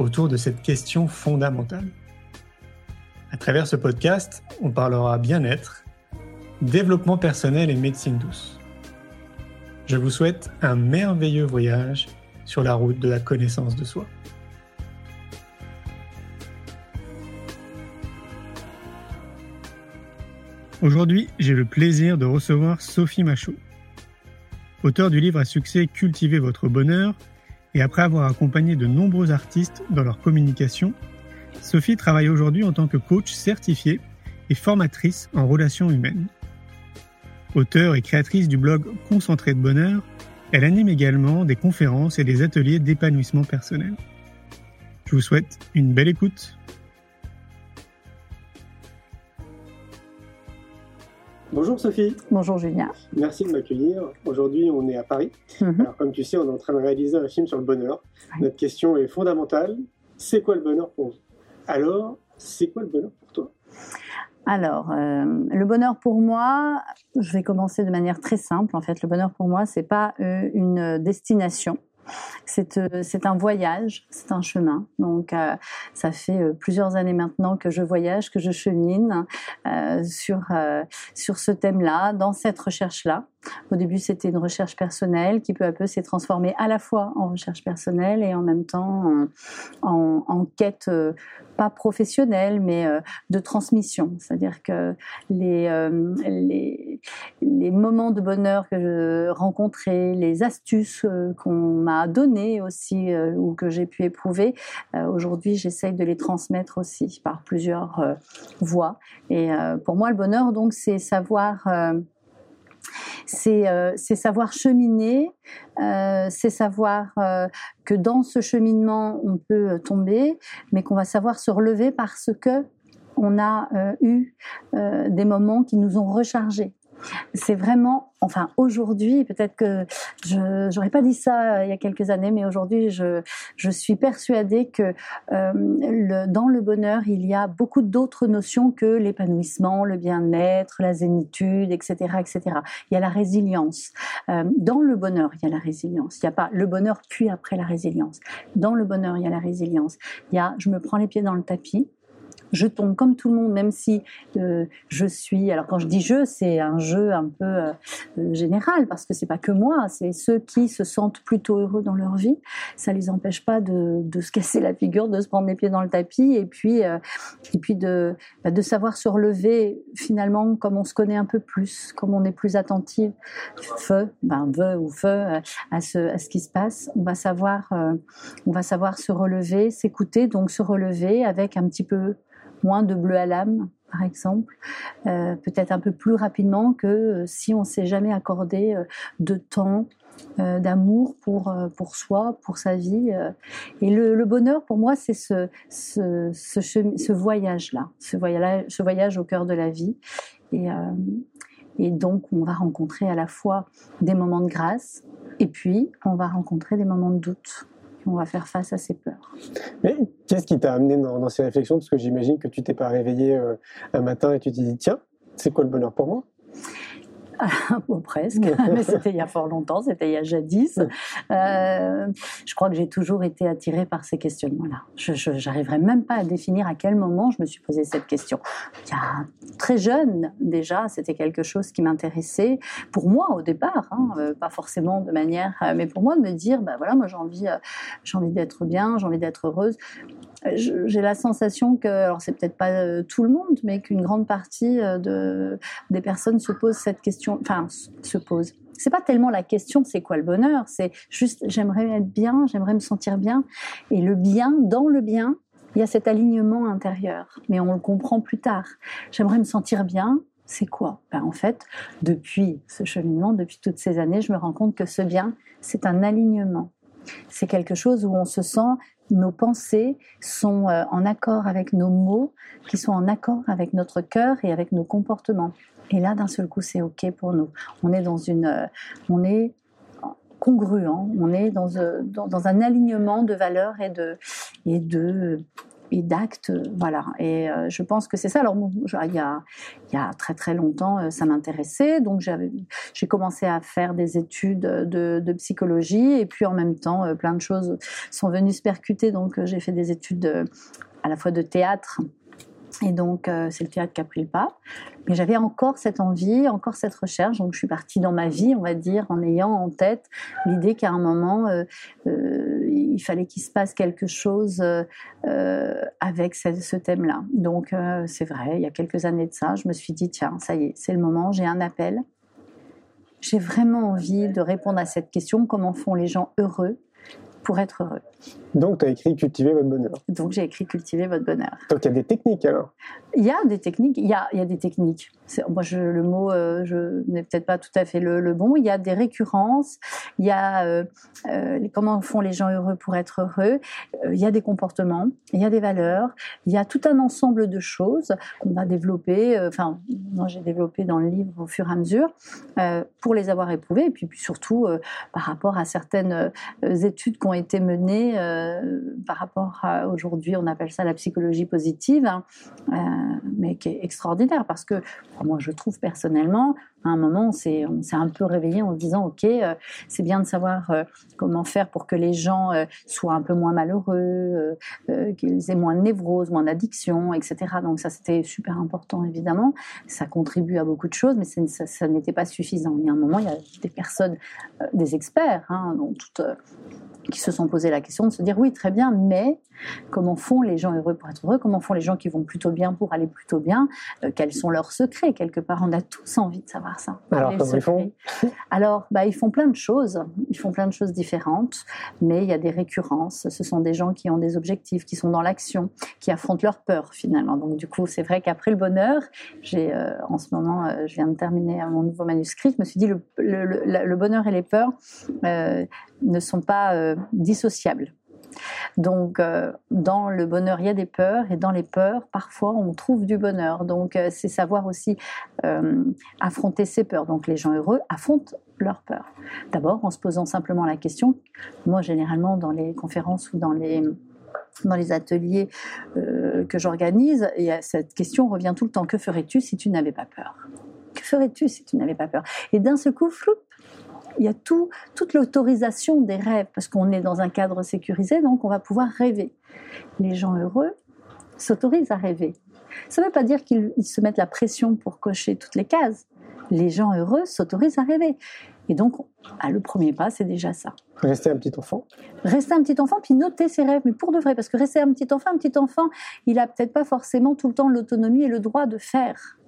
autour de cette question fondamentale. À travers ce podcast, on parlera bien-être, développement personnel et médecine douce. Je vous souhaite un merveilleux voyage sur la route de la connaissance de soi. Aujourd'hui, j'ai le plaisir de recevoir Sophie Machaut. Auteur du livre à succès Cultivez votre bonheur, et après avoir accompagné de nombreux artistes dans leur communication, Sophie travaille aujourd'hui en tant que coach certifié et formatrice en relations humaines. Auteure et créatrice du blog Concentré de bonheur, elle anime également des conférences et des ateliers d'épanouissement personnel. Je vous souhaite une belle écoute. Bonjour Sophie. Bonjour Julien. Merci de m'accueillir. Aujourd'hui, on est à Paris. Mhm. Alors, comme tu sais, on est en train de réaliser un film sur le bonheur. Notre question est fondamentale. C'est quoi le bonheur pour vous? Alors, c'est quoi le bonheur pour toi? Alors, euh, le bonheur pour moi, je vais commencer de manière très simple. En fait, le bonheur pour moi, c'est pas euh, une destination. Euh, c'est un voyage, c'est un chemin. Donc, euh, ça fait euh, plusieurs années maintenant que je voyage, que je chemine sur sur ce thème-là, dans cette recherche-là. Au début, c'était une recherche personnelle qui peu à peu s'est transformée à la fois en recherche personnelle et en même temps en, en, quête pas professionnelle, mais de transmission. C'est-à-dire que les, les, les moments de bonheur que je rencontrais, les astuces qu'on m'a données aussi ou que j'ai pu éprouver, aujourd'hui, j'essaye de les transmettre aussi par plusieurs voies. Et pour moi, le bonheur, donc, c'est savoir c'est savoir cheminer, euh, c'est savoir euh, que dans ce cheminement, on peut tomber, mais qu'on va savoir se relever parce que on a eu des moments qui nous ont rechargés. C'est vraiment, enfin aujourd'hui, peut-être que je n'aurais pas dit ça euh, il y a quelques années, mais aujourd'hui, je, je suis persuadée que euh, le, dans le bonheur, il y a beaucoup d'autres notions que l'épanouissement, le bien-être, la zénitude, etc., etc. Il y a la résilience. Euh, dans le bonheur, il y a la résilience. Il n'y a pas le bonheur puis après la résilience. Dans le bonheur, il y a la résilience. Il y a, je me prends les pieds dans le tapis je tombe comme tout le monde, même si euh, je suis. Alors quand je dis je, c'est un jeu un peu euh, euh, général parce que c'est pas que moi, c'est ceux qui se sentent plutôt heureux dans leur vie. Ça les empêche pas de, de, se casser la figure, de se prendre les pieds dans le tapis et puis et puis de bah, de savoir se relever finalement comme on se connaît un peu plus, comme on est plus attentif, feu, ben feu ou feu à ce à ce qui se passe. On va savoir on va savoir se relever, s'écouter, donc se relever avec un petit peu moins de bleu à l'âme, par exemple, euh, peut-être un peu plus rapidement que euh, si on s'est jamais accordé euh, de temps, d'amour pour pour soi, pour sa vie. Et le, bonheur, pour moi, c'est ce ce, voyage-là, ce voyage, au cœur de la vie. Et, donc, on va rencontrer à la fois des moments de grâce, et puis on va rencontrer des moments de doute on va faire face à ces peurs. Qu'est-ce qui t'a amené dans, ces réflexions? Parce que j'imagine que tu t'es pas réveillé euh, un matin et tu t'es dit tiens, c'est quoi le bonheur pour moi? bon, presque, mais c'était il y a fort longtemps, c'était il y a jadis. Euh, je crois que j'ai toujours été attirée par ces questionnements-là. Je n'arriverai même pas à définir à quel moment je me suis posé cette question. Il y a très jeune déjà, c'était quelque chose qui m'intéressait. Pour moi au départ, hein, euh, pas forcément de manière, euh, mais pour moi de me dire, ben voilà, moi j'ai envie, j'ai envie d'être bien, j'ai envie d'être heureuse j'ai la sensation que, alors c'est peut-être pas tout le monde, mais qu'une grande partie de, des personnes se posent cette question, enfin se posent. C'est pas tellement la question, c'est quoi le bonheur, c'est juste j'aimerais être bien, j'aimerais me sentir bien, et le bien, dans le bien, il y a cet alignement intérieur, mais on le comprend plus tard. J'aimerais me sentir bien, c'est quoi? Ben, En fait, depuis ce cheminement, depuis toutes ces années, je me rends compte que ce bien, c'est un alignement. C'est quelque chose où on se sent nos pensées sont euh, en accord avec nos mots, qui sont en accord avec notre cœur et avec nos comportements. Et là, d'un seul coup, c'est OK pour nous. On est dans une, euh, on est congruent, on est dans, euh, dans, dans, un alignement de valeurs et de, et de, et d'actes, voilà. Et euh, je pense que c'est ça. Alors, il, y a, très très longtemps, euh, ça m'intéressait, donc j'ai commencé à faire des études de, psychologie, et puis en même temps, euh, plein de choses sont venues se percuter. Donc, j'ai fait des études à la fois de théâtre et donc, euh, c'est le théâtre qui a pris le pas. Mais j'avais encore cette envie, encore cette recherche. Donc, je suis partie dans ma vie, on va dire, en ayant en tête l'idée qu'à un moment, euh, euh, il fallait qu'il se passe quelque chose euh, avec ce, ce thème-là. Donc, euh, c'est vrai, il y a quelques années de ça, je me suis dit, tiens, ça y est, c'est le moment, j'ai un appel. J'ai vraiment envie de répondre à cette question, comment font les gens heureux pour être heureux. Donc, tu as écrit Cultiver votre bonheur. Donc, j'ai écrit Cultiver votre bonheur. Donc, il y a des techniques alors? Il y a des techniques. Il y a, y a des techniques. Moi, je, le mot, euh, je n'ai peut-être pas tout à fait le, le, bon. Il y a des récurrences. Il y a euh, euh, comment font les gens heureux pour être heureux. Euh, il y a des comportements. Il y a des valeurs. Il y a tout un ensemble de choses qu'on va développer. Euh, enfin, moi, j'ai développé dans le livre au fur et à mesure pour les avoir éprouvés. Et puis, puis surtout, par rapport à certaines études qui ont été menées euh, par rapport à aujourd'hui, on appelle ça la psychologie positive, hein, euh, mais qui est extraordinaire parce que moi, je trouve personnellement, à un moment, on s'est un peu réveillé en se disant, ok, euh, c'est bien de savoir comment faire pour que les gens soient un peu moins malheureux, qu'ils aient moins de névrose, moins d'addiction, etc. Donc ça, c'était super important, évidemment. Ça contribue à beaucoup de choses, mais ça, n'était pas suffisant. Il y a un moment, il y a des personnes, des experts, hein, donc toutes qui se sont posé la question de se dire oui très bien mais comment font les gens heureux pour être heureux? Comment font les gens qui vont plutôt bien pour aller plutôt bien? Euh, quels sont leurs secrets? Quelque part on a tous envie de savoir ça. Alors comment ils font? alors bah, ils font plein de choses. Ils font plein de choses différentes mais il y a des récurrences. Ce sont des gens qui ont des objectifs qui sont dans l'action qui affrontent leur peur finalement. Donc du coup c'est vrai qu'après le bonheur j'ai euh, en ce moment euh, je viens de terminer mon nouveau manuscrit. Je me suis dit le, le, le, le bonheur et les peurs ne sont pas euh, dissociables. Donc, euh, dans le bonheur, il y a des peurs, et dans les peurs, parfois, on trouve du bonheur. Donc, euh, c'est savoir aussi affronter ses peurs. Donc, les gens heureux affrontent leurs peurs. D'abord, en se posant simplement la question. Moi, généralement, dans les conférences ou dans les dans les ateliers que j'organise, cette question revient tout le temps. Que ferais-tu si tu n'avais pas peur? Que ferais-tu si tu n'avais pas peur? Et d'un seul coup, floup, il y a tout, toute l'autorisation des rêves, parce qu'on est dans un cadre sécurisé, donc on va pouvoir rêver. Les gens heureux s'autorisent à rêver. Ça ne veut pas dire qu'ils se mettent la pression pour cocher toutes les cases. Les gens heureux s'autorisent à rêver. Et donc, le premier pas, c'est déjà ça. Rester un petit enfant. Rester un petit enfant, puis noter ses rêves, mais pour de vrai, parce que rester un petit enfant, un petit enfant, il a peut-être pas forcément tout le temps l'autonomie et le droit de faire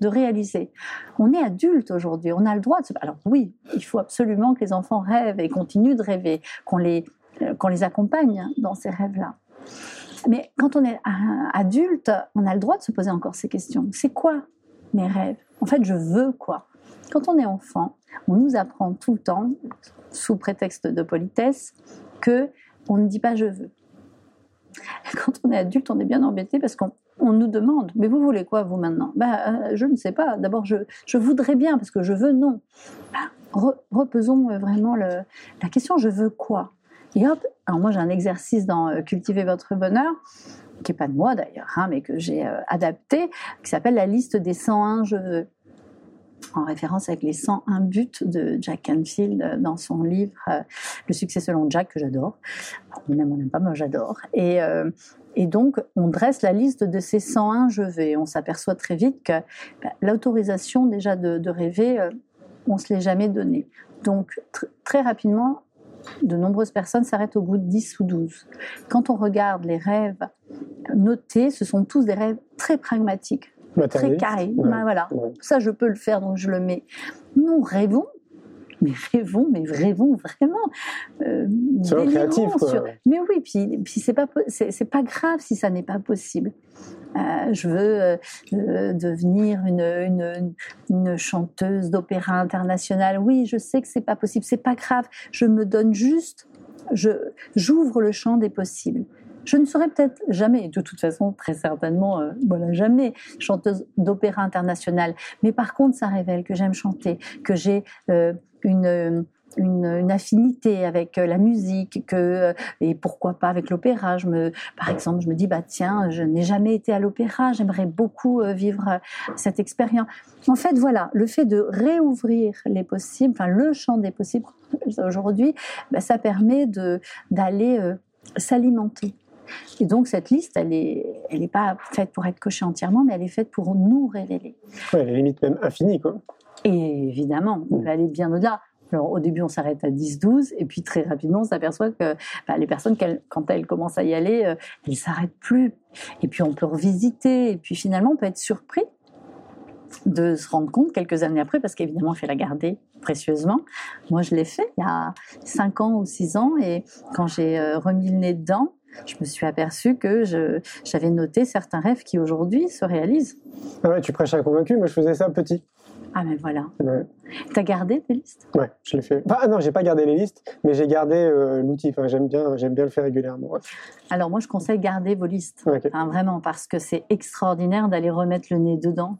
de réaliser. On est adulte aujourd'hui, on a le droit de se... Alors oui, il faut absolument que les enfants rêvent et continuent de rêver, qu'on les, euh, qu'on les accompagne dans ces rêves-là. Mais quand on est adulte, on a le droit de se poser encore ces questions. C'est quoi mes rêves? En fait, je veux quoi? Quand on est enfant, on nous apprend tout le temps, sous prétexte de politesse, que on ne dit pas je veux. Quand on est adulte, on est bien embêté parce qu'on on nous demande, mais vous voulez quoi vous maintenant? Ben, euh, Je ne sais pas. D'abord, je, je, voudrais bien parce que je veux non. Ben, re, repesons vraiment le, la question, je veux quoi? Et hop, alors moi j'ai un exercice dans euh, Cultiver votre bonheur, qui n'est pas de moi d'ailleurs, hein, mais que j'ai euh, adapté, qui s'appelle la liste des 101 je veux en référence avec les 101 buts de Jack Canfield dans son livre euh, Le succès selon Jack, que j'adore. On aime, on n'aime pas, moi j'adore. Et, euh, et donc, on dresse la liste de ces 101 je. Et on s'aperçoit très vite que bah, l'autorisation déjà de, rêver, euh, on ne se l'est jamais donnée. Donc, tr très rapidement, de nombreuses personnes s'arrêtent au bout de 10 ou 12. Quand on regarde les rêves notés, ce sont tous des rêves très pragmatiques, très carré. Ouais. Ben voilà. Ouais. Ça, je peux le faire, donc je le mets. Nous rêvons, mais rêvons, mais rêvons vraiment. Euh, sur créatif, quoi. Sur... Mais oui, puis, puis c'est pas, c'est pas grave si ça n'est pas possible. Euh, je veux euh, devenir une, une, une chanteuse d'opéra international. Oui, je sais que c'est pas possible, c'est pas grave. Je me donne juste je j'ouvre le champ des possibles. Je ne serai peut-être jamais, de toute façon très certainement, euh, voilà jamais chanteuse d'opéra internationale. Mais par contre, ça révèle que j'aime chanter, que j'ai euh, une une, une, affinité avec euh, la musique que euh, et pourquoi pas avec l'opéra. Je me par exemple je me dis bah tiens je n'ai jamais été à l'opéra. J'aimerais beaucoup euh, vivre cette expérience. En fait voilà le fait de réouvrir les possibles enfin le champ des possibles aujourd'hui bah, ça permet de d'aller s'alimenter et donc cette liste, elle est, elle n'est pas faite pour être cochée entièrement, mais elle est faite pour nous révéler. Ouais, elle est limite même infinie, quoi. Et évidemment, on peut aller bien au-delà. Alors, au début, on s'arrête à 10-12, et puis très rapidement, on s'aperçoit que bah, les personnes, quand elles commencent à y aller, euh, elles s'arrêtent plus. Et puis, on peut revisiter, et puis finalement, on peut être surpris de se rendre compte quelques années après, parce qu'évidemment, il fait la garder précieusement. Moi, je l'ai fait il y a 5 ans ou 6 ans, et quand j'ai euh, remis le nez dedans, je me suis aperçue que j'avais noté certains rêves qui aujourd'hui se réalisent. Ah ouais, tu prêches à convaincu, moi je faisais ça petit. Ah mais voilà. Ouais. T'as gardé tes listes? Ouais, je l'ai fait. Ah non, j'ai pas gardé les listes, mais j'ai gardé euh, l'outil. Enfin, j'aime bien, j'aime bien le faire régulièrement. Alors moi, je conseille garder vos listes, vraiment, parce que c'est extraordinaire d'aller remettre le nez dedans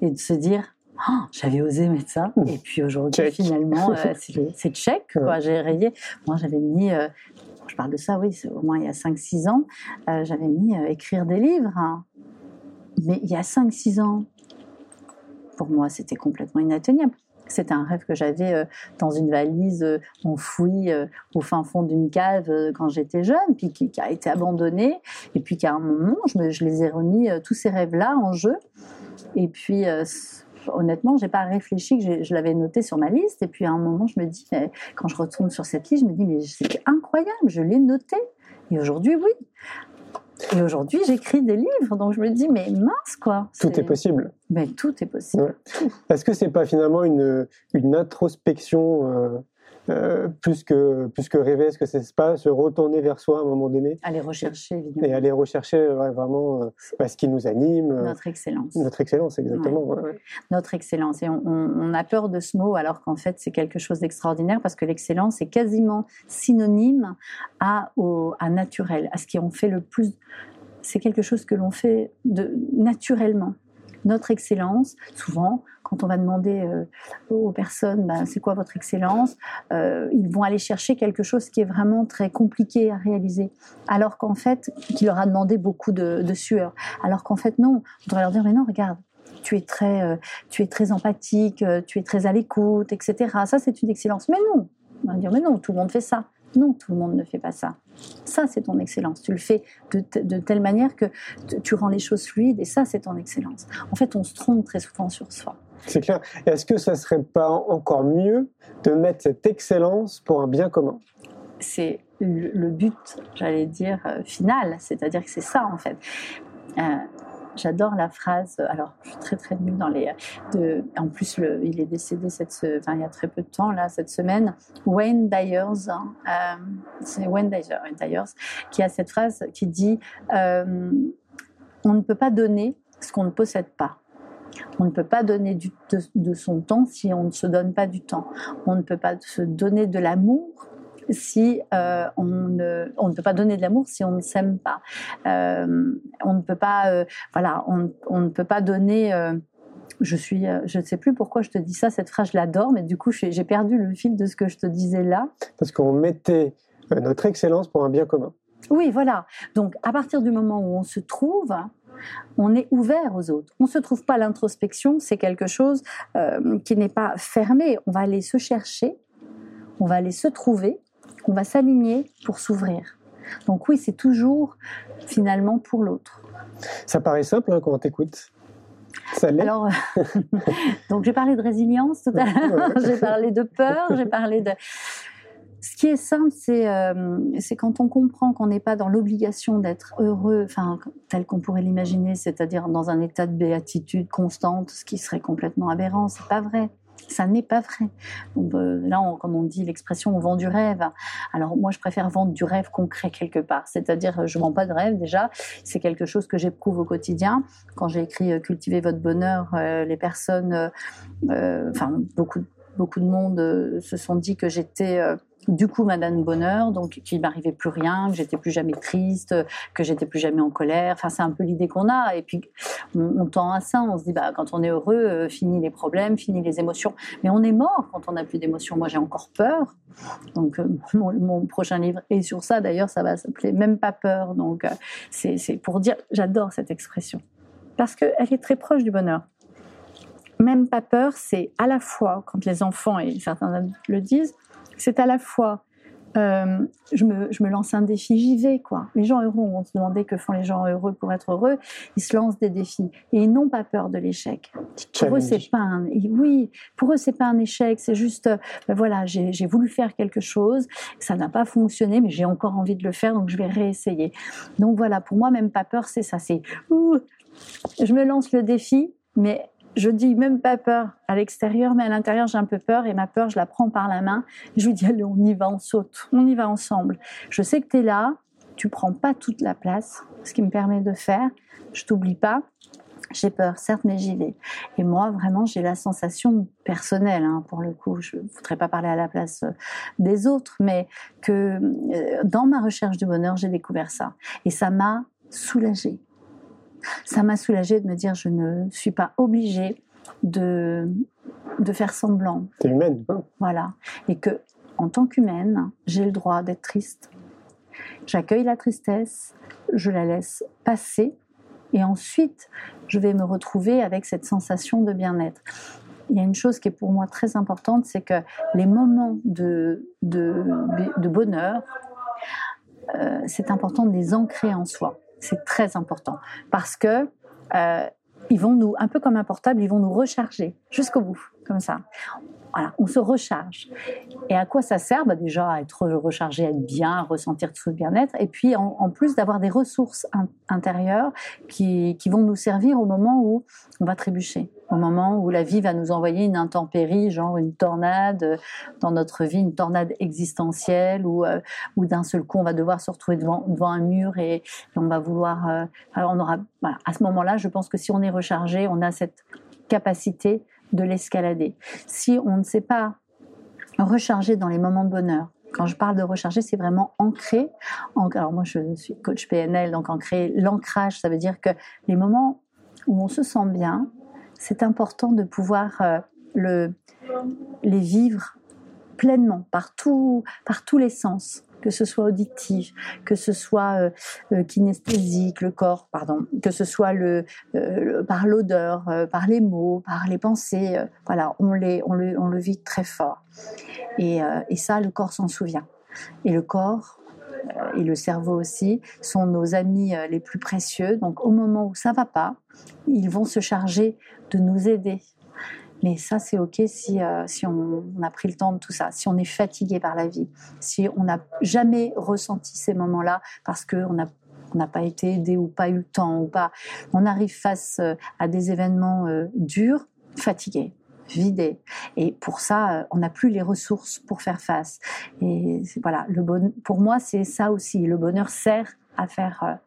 et de se dire. Oh, j'avais osé mettre ça, et puis aujourd'hui, finalement, euh, c'est check. Quoi. J'ai rayé. Moi, j'avais mis euh, je parle de ça, oui, au moins il y a 5-6 ans, euh, j'avais mis euh, écrire des livres. Hein. Mais il y a 5-6 ans, pour moi, c'était complètement inatteignable. C'était un rêve que j'avais euh, dans une valise enfouie au fin fond d'une cave quand j'étais jeune, puis qui, a été abandonnée. Et puis qu'à un moment, je, je, les ai remis, tous ces rêves-là, en jeu. Et puis, honnêtement, j'ai pas réfléchi que je l'avais noté sur ma liste. Et puis à un moment, je me dis, quand je retourne sur cette liste, je me dis, mais c'est incroyable, je l'ai noté. Et aujourd'hui, oui. Et aujourd'hui, j'écris des livres, donc je me dis, mais mince, quoi. Tout est possible. Mais tout est possible. Est-ce que c'est pas finalement une, une introspection euh, euh, plus que plus que rêver, est-ce que c'est pas se retourner vers soi à un moment donné Aller rechercher évidemment. Et aller rechercher vraiment euh, ce qui nous anime. Euh, notre excellence. Notre excellence, exactement. Notre excellence. Et on, on, a peur de ce mot alors qu'en fait c'est quelque chose d'extraordinaire parce que l'excellence est quasiment synonyme à au, à naturel, à ce qui en fait le plus. C'est quelque chose que l'on fait de naturellement notre excellence. Souvent, quand on va demander euh, aux personnes, ben, c'est quoi votre excellence, euh, ils vont aller chercher quelque chose qui est vraiment très compliqué à réaliser, alors qu'en fait, qui leur a demandé beaucoup de, sueur. Alors qu'en fait, non, on devrait leur dire, mais non, regarde, tu es très, euh, tu es très empathique, tu es très à l'écoute, etc. Ça, c'est une excellence. Mais non, on va dire, mais non, tout le monde fait ça. Non, tout le monde ne fait pas ça. Ça, c'est ton excellence. Tu le fais de, telle manière que tu rends les choses fluides et ça, c'est ton excellence. En fait, on se trompe très souvent sur soi. C'est clair. Est-ce que ça serait pas encore mieux de mettre cette excellence pour un bien commun? C'est le, but, j'allais dire, euh, final. C'est-à-dire que c'est ça, en fait. Euh, J'adore la phrase. Alors, je suis très très nulle dans les. De, en plus, il est décédé cette, enfin, il y a très peu de temps là cette semaine. Wayne Dyers, hein, euh, c'est Wayne Dyers, qui a cette phrase qui dit euh, "On ne peut pas donner ce qu'on ne possède pas." On ne peut pas donner du, de, de, son temps si on ne se donne pas du temps. On ne peut pas se donner de l'amour si euh, on, ne, on, ne, peut pas donner de l'amour si on ne s'aime pas. Euh, on ne peut pas, euh, voilà, on, on, ne peut pas donner. je suis, je ne sais plus pourquoi je te dis ça. Cette phrase, je l'adore, mais du coup, j'ai perdu le fil de ce que je te disais là. Parce qu'on mettait notre excellence pour un bien commun. Oui, voilà. Donc, à partir du moment où on se trouve, on est ouvert aux autres. On ne se trouve pas l'introspection, c'est quelque chose qui n'est pas fermé. On va aller se chercher, on va aller se trouver, on va s'aligner pour s'ouvrir. Donc oui, c'est toujours finalement pour l'autre. Ça paraît simple hein, quand on t'écoute. Alors, donc j'ai parlé de résilience tout à l'heure, j'ai parlé de peur, j'ai parlé de. Ce qui est simple, c'est euh, quand on comprend qu'on n'est pas dans l'obligation d'être heureux, enfin tel qu'on pourrait l'imaginer, c'est-à-dire dans un état de béatitude constante, ce qui serait complètement aberrant. C'est pas vrai. Ça n'est pas vrai. Euh, là, comme on dit l'expression, on vend du rêve. Alors moi, je préfère vendre du rêve concret quelque part. C'est-à-dire, je vends pas de rêve déjà. C'est quelque chose que j'éprouve au quotidien. Quand j'ai écrit euh, Cultiver votre bonheur, euh, les personnes, enfin beaucoup, beaucoup de monde se sont dit que j'étais du coup Madame Bonheur, donc qu'il m'arrivait plus rien, que j'étais plus jamais triste, que j'étais plus jamais en colère. Enfin, c'est un peu l'idée qu'on a. Et puis on, tend à ça, on se dit bah quand on est heureux, euh, fini les problèmes, fini les émotions. Mais on est mort quand on n'a plus d'émotions. Moi, j'ai encore peur. Donc euh, mon, mon, prochain livre est sur ça. D'ailleurs, ça va s'appeler même pas peur. Donc euh, c'est pour dire, j'adore cette expression parce qu'elle est très proche du bonheur même pas peur, c'est à la fois, quand les enfants et certains le disent, c'est à la fois euh, je, me, je, me, lance un défi, j'y vais quoi. Les gens heureux, on se demandait que font les gens heureux pour être heureux. Ils se lancent des défis et ils n'ont pas peur de l'échec. Pour eux, c'est pas un, oui, pour eux c'est pas un échec, c'est juste, ben voilà, j'ai voulu faire quelque chose, ça n'a pas fonctionné, mais j'ai encore envie de le faire, donc je vais réessayer. Donc voilà, pour moi même pas peur, c'est ça, c'est, je me lance le défi, mais je dis même pas peur à l'extérieur, mais à l'intérieur, j'ai un peu peur et ma peur, je la prends par la main. Je lui dis, allez, on y va, on saute, on y va ensemble. Je sais que tu es là, tu prends pas toute la place, ce qui me permet de faire. Je t'oublie pas. J'ai peur, certes, mais j'y vais. Et moi, vraiment, j'ai la sensation personnelle, hein, pour le coup, je ne voudrais pas parler à la place euh, des autres, mais que euh, dans ma recherche du bonheur, j'ai découvert ça. Et ça m'a soulagée ça m'a soulagée de me dire je ne suis pas obligée de, de faire semblant. T'es humaine. Hein. voilà. Et que, en tant qu'humaine, j'ai le droit d'être triste. J'accueille la tristesse, je la laisse passer, et ensuite, je vais me retrouver avec cette sensation de bien-être. Il y a une chose qui est pour moi très importante, c'est que les moments de, de, de bonheur, euh, c'est important de les ancrer en soi. C'est très important parce que euh, vont nous, un peu comme un portable, ils vont nous recharger jusqu'au bout, comme ça. Voilà, on se recharge. Et à quoi ça sert? Bah Déjà à être rechargé, à être bien, à ressentir tout ce bien-être. Et puis en, plus d'avoir des ressources in intérieures qui, vont nous servir au moment où on va trébucher, au moment où la vie va nous envoyer une intempérie, genre une tornade euh, dans notre vie, une tornade existentielle, où, euh, où d'un seul coup on va devoir se retrouver devant, un mur et, et on va vouloir. Euh, alors on aura, voilà, à ce moment-là, je pense que si on est rechargé, on a cette capacité de l'escalader. Si on ne sait pas recharger dans les moments de bonheur, quand je parle de recharger, c'est vraiment ancrer. Alors moi, je suis coach PNL, donc ancrer, l'ancrage, ça veut dire que les moments où on se sent bien, c'est important de pouvoir euh, le, les vivre pleinement par, tout, par tous les sens que ce soit auditif, que ce soit euh, euh, kinesthésique, le corps, pardon, que ce soit le, euh, par l'odeur, par les mots, par les pensées. Voilà, on, les, on, le, on le vit très fort. Et, et ça, le corps s'en souvient. Et le corps et le cerveau aussi sont nos amis les plus précieux. Donc, au moment où ça va pas, ils vont se charger de nous aider mais ça, c'est OK si, euh, si on, on, a pris le temps de tout ça, si on est fatigué par la vie, si on n'a jamais ressenti ces moments-là parce qu'on n'a on n'a pas été aidé ou pas eu le temps ou pas. On arrive face euh, à des événements euh, durs, fatigués vidé. Et pour ça, on n'a plus les ressources pour faire face. Et voilà, le bon, pour moi, c'est ça aussi. Le bonheur sert à faire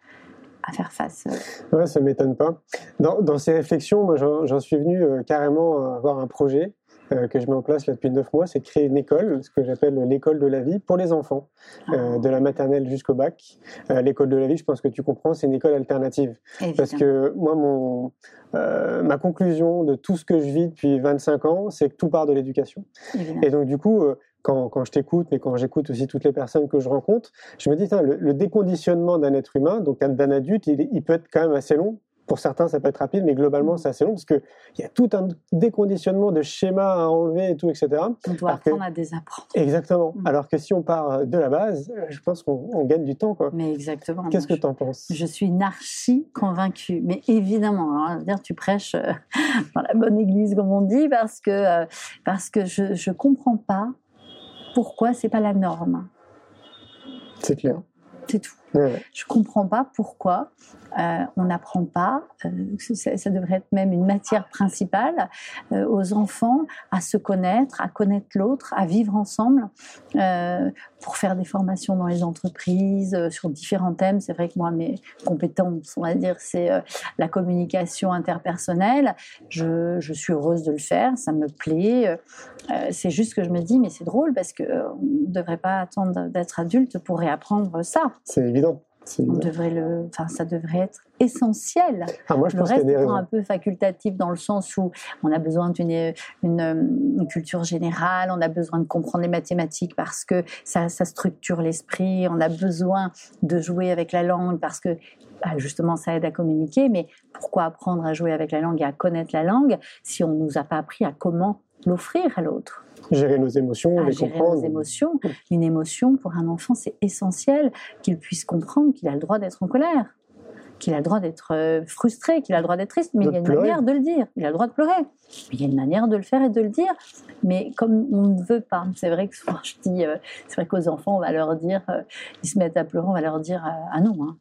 à faire face. Ouais, ça m'étonne pas. Dans, dans, ces réflexions, moi, j'en suis venu euh, carrément avoir un projet euh, que je mets en place là depuis neuf mois, c'est de créer une école, ce que j'appelle l'école de la vie pour les enfants, euh, de la maternelle jusqu'au bac. Euh, l'école de la vie, je pense que tu comprends, c'est une école alternative. Évidemment. Parce que moi, mon, euh, ma conclusion de tout ce que je vis depuis 25 ans, c'est que tout part de l'éducation. Et donc, du coup, euh, quand, quand, je t'écoute, mais quand j'écoute aussi toutes les personnes que je rencontre, je me dis, le, le déconditionnement d'un être humain, donc d'un adulte, il, il peut être quand même assez long pour certains, ça peut être rapide, mais globalement, c'est assez long parce qu'il y a tout un déconditionnement de schémas à enlever et tout, etc. On doit Alors apprendre que... à désapprendre. Exactement. Mmh. Alors que si on part de la base, je pense qu'on gagne du temps. Quoi. Mais exactement. Qu'est-ce que tu en penses? Je suis une archi convaincue. Mais évidemment, hein, dire, tu prêches euh, dans la bonne église, comme on dit, parce que, euh, parce que je ne comprends pas pourquoi c'est pas la norme. C'est clair. C'est tout. Ouais. Je comprends pas pourquoi euh, on n'apprend pas, euh, ça, ça devrait être même une matière principale, euh, aux enfants à se connaître, à connaître l'autre, à vivre ensemble, pour faire des formations dans les entreprises sur différents thèmes. C'est vrai que moi, mes compétences, on va dire, c'est la communication interpersonnelle. Je, je suis heureuse de le faire, ça me plaît. C'est juste que je me dis, mais c'est drôle parce que euh, on ne devrait pas attendre d'être adulte pour réapprendre ça. C'est évident. On évident. devrait le, enfin, ça devrait être essentiel. Ah, moi, je Le pense reste raisons. un peu facultatif dans le sens où on a besoin d'une une, une culture générale, on a besoin de comprendre les mathématiques parce que ça, ça structure l'esprit, on a besoin de jouer avec la langue parce que bah, justement ça aide à communiquer. Mais pourquoi apprendre à jouer avec la langue et à connaître la langue si on nous a pas appris à comment l'offrir à l'autre? Gérer nos émotions, à les gérer comprendre. nos émotions. Une émotion, pour un enfant, c'est essentiel qu'il puisse comprendre qu'il a le droit d'être en colère, qu'il a le droit d'être euh, frustré, qu'il a le droit d'être triste, mais De il y a une pleurer. manière de le dire. Il a le droit de pleurer. Mais il y a une manière de le faire et de le dire. Mais comme on ne veut pas, c'est vrai que souvent je dis, euh, c'est vrai qu'aux enfants, on va leur dire, euh, ils se mettent à pleurer, on va leur dire, euh, ah non, hein,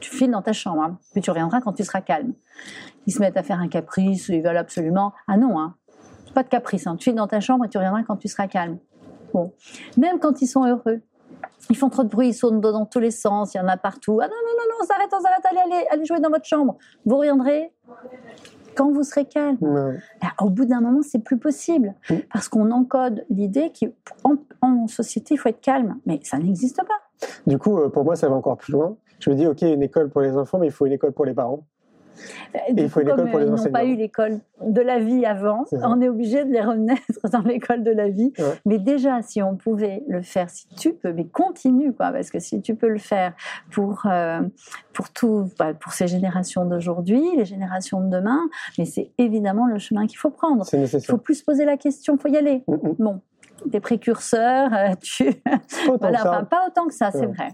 tu files dans ta chambre, hein, puis tu reviendras quand tu seras calme. Ils se mettent à faire un caprice, ils veulent absolument, ah non, hein, pas de caprice, hein. tu files dans ta chambre et tu reviendras quand tu seras calme. Bon, même quand ils sont heureux, ils font trop de bruit, ils sautent dans tous les sens, il y en a partout. Ah non, non, non, non, s'arrête, on s'arrête, allez, allez, allez jouer dans votre chambre. Vous reviendrez quand vous serez calme. Ouais. Là, au bout d'un moment, c'est plus possible. Mm. Parce qu'on encode l'idée qu'en en société, il faut être calme. Mais ça n'existe pas. Du coup, euh, pour moi, ça va encore plus loin. Je me dis, OK, une école pour les enfants, mais il faut une école pour les parents. Et du il faut coup, une école comme pour les euh, ils n'ont pas eu l'école de la vie avant, on est obligé de les remettre dans l'école de la vie. Ouais. Mais déjà, si on pouvait le faire, si tu peux, mais continue, quoi, parce que si tu peux le faire pour, euh, pour, tout, bah, pour ces générations d'aujourd'hui, les générations de demain, mais c'est évidemment le chemin qu'il faut prendre. Il faut plus se poser la question, il faut y aller. Mm, mm. Bon, des précurseurs, euh, tu... Pas autant Voilà, que ça. enfin, pas autant que ça, c'est Ouais. vrai.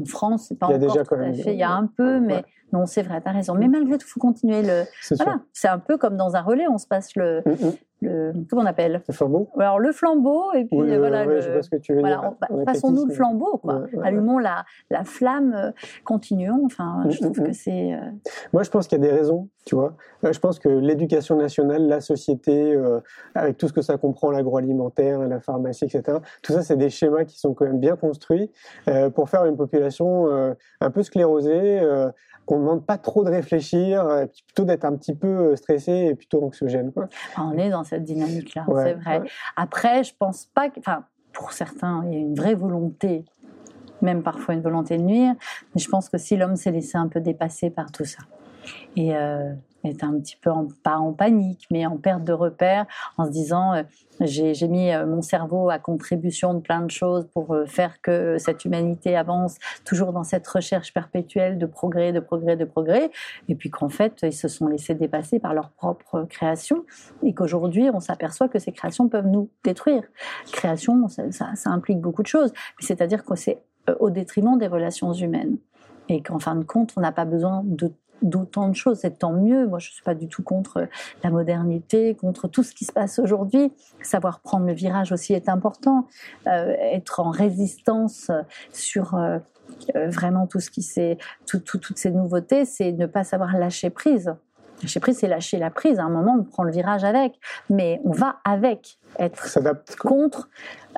En France, c'est pas Il y a encore déjà tout quand même- fait. Il y a un peu, mais Ouais. Non, c'est vrai, t'as raison. Mais malgré tout, il faut continuer le. Voilà, c'est un peu comme dans un relais, on se passe le, Mm, mm. le comment on appelle? C'est flambeau Alors le flambeau et puis Oui, euh, voilà. ouais, le- je vois ce que tu veux voilà, dire. on- bah, passons-nous le flambeau, quoi. Ouais, ouais, Allumons la, la flamme, euh, continuons. Enfin, je Mm, trouve mm, que mm. c'est. euh, Moi, je pense qu'il y a des raisons, tu vois. Euh, Je pense que l'éducation nationale, la société, euh, avec tout ce que ça comprend, l'agroalimentaire, la pharmacie, etc., tout ça, c'est des schémas qui sont quand même bien construits pour faire une population un peu sclérosée, qu'on ne demande pas trop de réfléchir, euh, plutôt d'être un petit peu euh, stressé et plutôt anxiogène. Quoi. on est dans cette dynamique-là, Ouais, c'est vrai. ouais. Après, je pense pas que. Enfin, pour certains, il y a une vraie volonté, même parfois une volonté de nuire, mais je pense que si l'homme s'est laissé un peu dépasser par tout ça et euh, est un petit peu, pas en panique, mais en perte de repère, en se disant euh, j'ai mis euh, mon cerveau à contribution de plein de choses pour euh, faire que cette humanité avance, toujours dans cette recherche perpétuelle de progrès, de progrès, de progrès, et puis qu'en fait, ils se sont laissés dépasser par leur propre création, et qu'aujourd'hui, on s'aperçoit que ces créations peuvent nous détruire. Création, ça, ça- implique beaucoup de choses, c'est-à-dire que c'est euh, au détriment des relations humaines, et qu'en fin de compte, on n'a pas besoin de d'autant de choses, c'est tant mieux. Moi, je suis pas du tout contre la modernité, contre tout ce qui se passe aujourd'hui. Savoir prendre le virage aussi est important. Euh, être en résistance sur euh, euh, vraiment tout ce qui tout- tout- toutes ces nouveautés, c'est ne pas savoir lâcher prise. Lâcher prise, c'est lâcher la prise. À un moment, on prend le virage avec, mais on va avec. Être contre,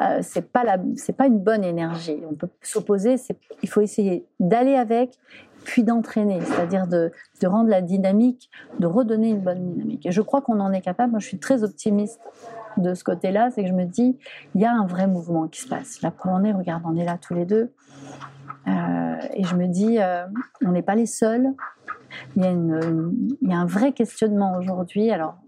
euh, c'est pas la, c'est pas une bonne énergie. On peut s'opposer. c'est- Il faut essayer d'aller avec, puis d'entraîner, c'est-à-dire de, rendre la dynamique, de redonner une bonne dynamique. Et je crois qu'on en est capable. Moi, je suis très optimiste de ce côté-là, c'est que je me dis, il y a un vrai mouvement qui se passe. La preuve en est, regarde, on est là tous les deux, Euh, et je me dis, euh, on n'est pas les seuls. Il y a, il y a un vrai questionnement aujourd'hui. Alors,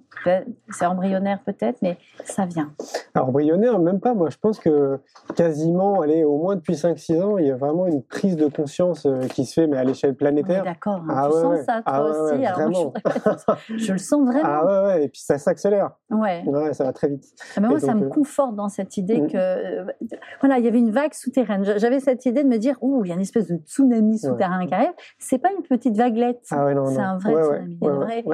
c'est embryonnaire peut-être, mais ça vient. Alors, embryonnaire, même pas. Moi, je pense que quasiment, allez, au moins depuis 5-6 ans, il y a vraiment une prise de conscience euh, qui se fait, mais à l'échelle planétaire. d'accord. hein. Ah tu ouais, sens ouais. ça toi Ah aussi ouais, Alors, moi, je, je le sens vraiment. Ah ouais, et puis ça s'accélère. ouais. Ouais, ça va très vite. Ah, mais moi, ça me euh, conforte dans cette idée Mm. que, euh, voilà, il y avait une vague souterraine. J'avais cette idée de me dire, ouh, il y a une espèce de tsunami souterrain qui arrive. C'est pas une petite vaguelette. Ah ouais, non, c'est un vrai tsunami. Une vraie-.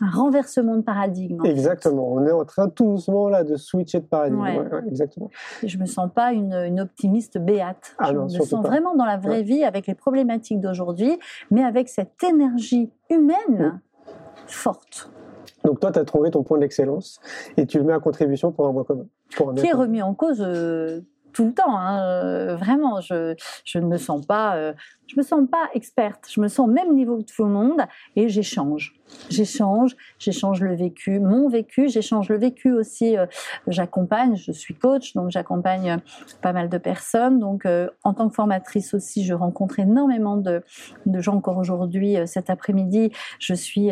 Un renversement de paradigme. fait. Exactement. On est en train tout doucement là de switcher de paradigme. Ouais. Ouais, ouais, exactement. Et Je me sens pas une, une optimiste béate. Ah je non, me sens pas. vraiment dans la vraie vie avec les problématiques d'aujourd'hui, mais avec cette énergie humaine forte Donc toi, tu as trouvé ton point d'excellence et tu le mets à contribution pour un mois commun. Pour un qui est commun. remis en cause euh, tout le temps. hein, euh, vraiment, je, je ne me sens pas, euh, je me sens pas experte. Je me sens au même niveau que tout le monde et j'échange. J'échange, j'échange le vécu, mon vécu, j'échange le vécu aussi. euh, j'accompagne, je suis coach, donc j'accompagne euh, pas mal de personnes. Donc, euh, en tant que formatrice aussi, je rencontre énormément de, de gens encore aujourd'hui. euh, cet après-midi, je suis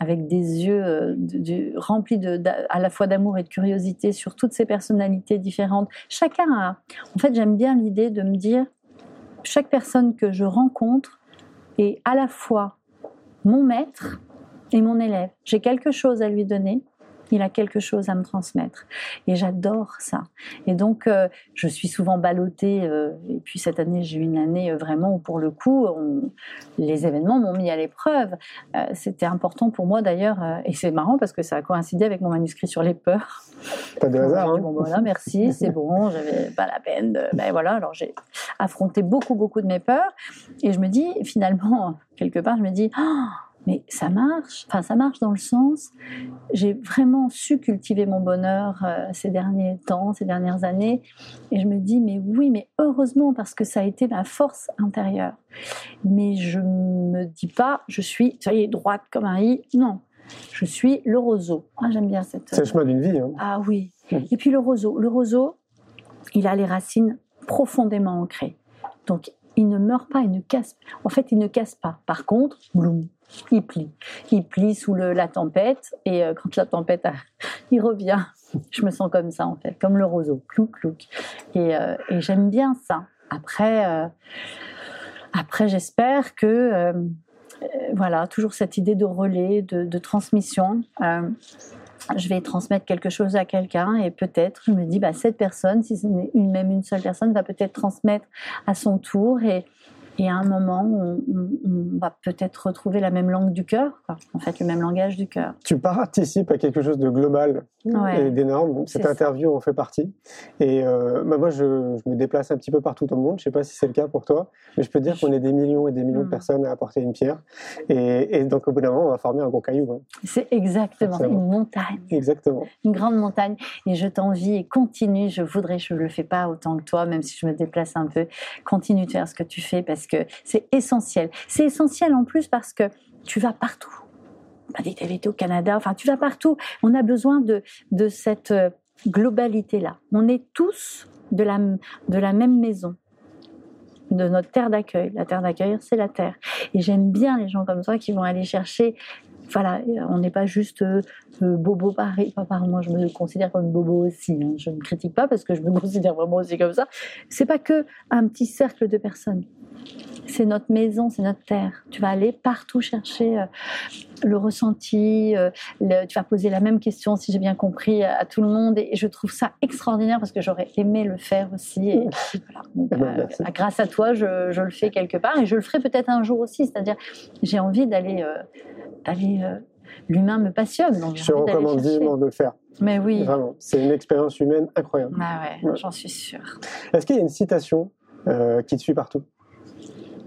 avec des yeux euh, remplis à la fois d'amour et de curiosité sur toutes ces personnalités différentes. Chacun a. En fait, j'aime bien l'idée de me dire chaque personne que je rencontre est à la fois mon maître et mon élève. J'ai quelque chose à lui donner. Il a quelque chose à me transmettre. Et j'adore ça. Et donc, euh, je suis souvent ballottée. euh, et puis, cette année, j'ai eu une année euh, vraiment où, pour le coup, on- les événements m'ont mis à l'épreuve. Euh, C'était important pour moi, d'ailleurs. et c'est marrant parce que ça a coïncidé avec mon manuscrit sur les peurs. Pas de hasard. Hein. bon, voilà, merci, c'est bon, j'avais pas la peine de. Ben voilà, alors j'ai affronté beaucoup, beaucoup de mes peurs. Et je me dis, finalement, quelque part, je me dis, Ah, mais ça marche. Enfin, ça marche dans le sens, j'ai vraiment su cultiver mon bonheur euh, ces derniers temps, ces dernières années. Et je me dis, mais oui, mais heureusement, parce que ça a été ma force intérieure. Mais je me dis pas, je suis, ça y est, droite comme un i. Non. Je suis le roseau. Ah, j'aime bien cette. C'est le chemin d'une vie. Hein. Ah oui. Mm. Et puis le roseau. Le roseau, il a les racines profondément ancrées. Donc, il ne meurt pas, il ne casse. En fait, il ne casse pas. Par contre, bloum, il plie. Il plie sous le- la tempête. Et euh, quand la tempête, il revient. Je me sens comme ça, en fait, comme le roseau. Clouc, clouc. Et, euh, j'aime bien ça. Après, euh, après j'espère que. voilà, toujours cette idée de relais, de, transmission. Je vais transmettre quelque chose à quelqu'un et peut-être, je me dis, bah, cette personne, si ce n'est même une seule personne, va peut-être transmettre à son tour et, et à un moment, on, on- on va peut-être retrouver la même langue du cœur, en fait, le même langage du cœur. Tu participes à quelque chose de global Ouais. et d'énorme. Cette ça. interview en fait partie. Et euh, bah, moi, je, je me déplace un petit peu partout dans le monde. Je sais pas si c'est le cas pour toi, mais je peux te dire qu'on est des millions et des millions de Mm. personnes à apporter une pierre. Et, et donc, au bout d'un moment, on va former un gros caillou. hein. C'est exactement Excellent. une montagne. Exactement. une grande montagne et je t'envie et continue. Je voudrais, je ne le fais pas autant que toi, même si je me déplace un peu. Continue de faire ce que tu fais parce c'est essentiel. C'est essentiel en plus parce que tu vas partout. Été au Canada. Enfin, tu vas partout. On a besoin de, cette euh, globalité-là. On est tous de la, de la même maison de notre terre d'accueil. La terre d'accueil, c'est la terre. Et j'aime bien les gens comme toi qui vont aller chercher. Voilà, on n'est pas juste euh, euh, bobo pareil. Pas par moi, je me considère comme bobo aussi. hein. Je ne critique pas parce que je me considère vraiment aussi comme ça. C'est pas que un petit cercle de personnes. C'est notre maison, c'est notre terre. Tu vas aller partout chercher euh, le ressenti. euh, le- tu vas poser la même question, si j'ai bien compris, à, tout le monde. Et je trouve ça extraordinaire parce que j'aurais aimé le faire aussi. Et, voilà. Donc, Eh ben, euh, merci. grâce à toi, je, je le fais quelque part et je le ferai peut-être un jour aussi. C'est-à-dire, j'ai envie d'aller, euh, d'aller. euh, L'humain me passionne, donc Je te recommande vivement de le faire. Mais oui, Vraiment. C'est une expérience humaine incroyable. ah ouais, Ouais. j'en suis sûre. Est-ce qu'il y a une citation qui te suit partout?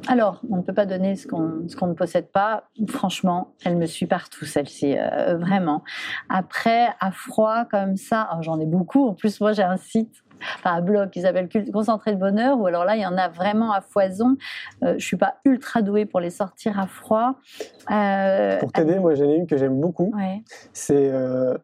Alors, on ne peut pas donner ce qu'on ne possède pas. Franchement, elle me suit partout, celle-ci, euh, vraiment. Après, à froid comme ça, oh, j'en ai beaucoup. En plus, moi, j'ai un site, enfin, un blog qui s'appelle Concentré de Bonheur, où alors là, il y en a vraiment à foison. Euh, je suis pas ultra douée pour les sortir à froid. Euh, Pour t'aider, moi, j'en ai une que j'aime beaucoup. ouais, C'est euh,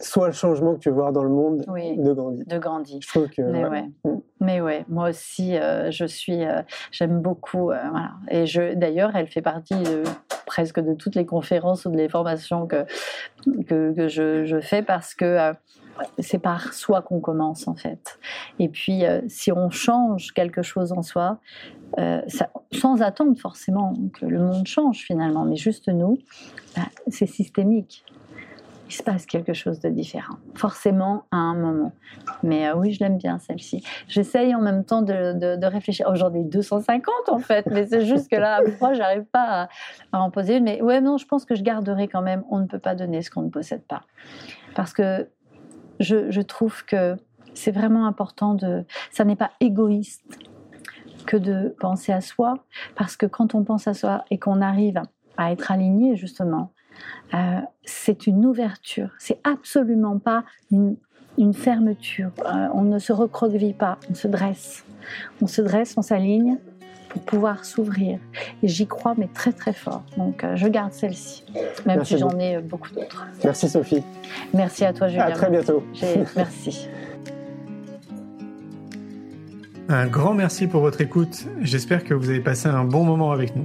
Sois le changement que tu veux voir dans le monde oui, de Gandhi. de Gandhi. Je trouve que. Mais ouais. ouais. Mm. Mais ouais, moi aussi, euh, je suis, euh, j'aime beaucoup, euh, voilà. Et je, d'ailleurs, elle fait partie presque de toutes les conférences ou de les formations que que, que je, je fais parce que c'est par soi qu'on commence en fait. Et puis, si on change quelque chose en soi, ça- sans attendre forcément que le monde change finalement, mais juste nous, bah, c'est systémique. Il se passe quelque chose de différent, forcément à un moment. Mais euh, oui, je l'aime bien celle-ci. J'essaye en même temps de, de, réfléchir. Oh, j'en ai 250 en fait, mais c'est juste que là, moi, j'arrive pas à, à, en poser une. Mais ouais, non, je pense que je garderai quand même. On ne peut pas donner ce qu'on ne possède pas, parce que je, je trouve que c'est vraiment important de. Ça n'est pas égoïste que de penser à soi, parce que quand on pense à soi et qu'on arrive à être aligné justement, euh, c'est une ouverture. C'est absolument pas une, fermeture. Euh, on ne se recroqueville pas, on se dresse. On se dresse, on s'aligne pour pouvoir s'ouvrir. Et j'y crois, mais très très fort. Donc euh, je garde celle-ci, même si j'en ai beaucoup d'autres. Merci Sophie. Merci à toi Julien. À très bientôt. Merci. Un grand merci pour votre écoute. J'espère que vous avez passé un bon moment avec nous.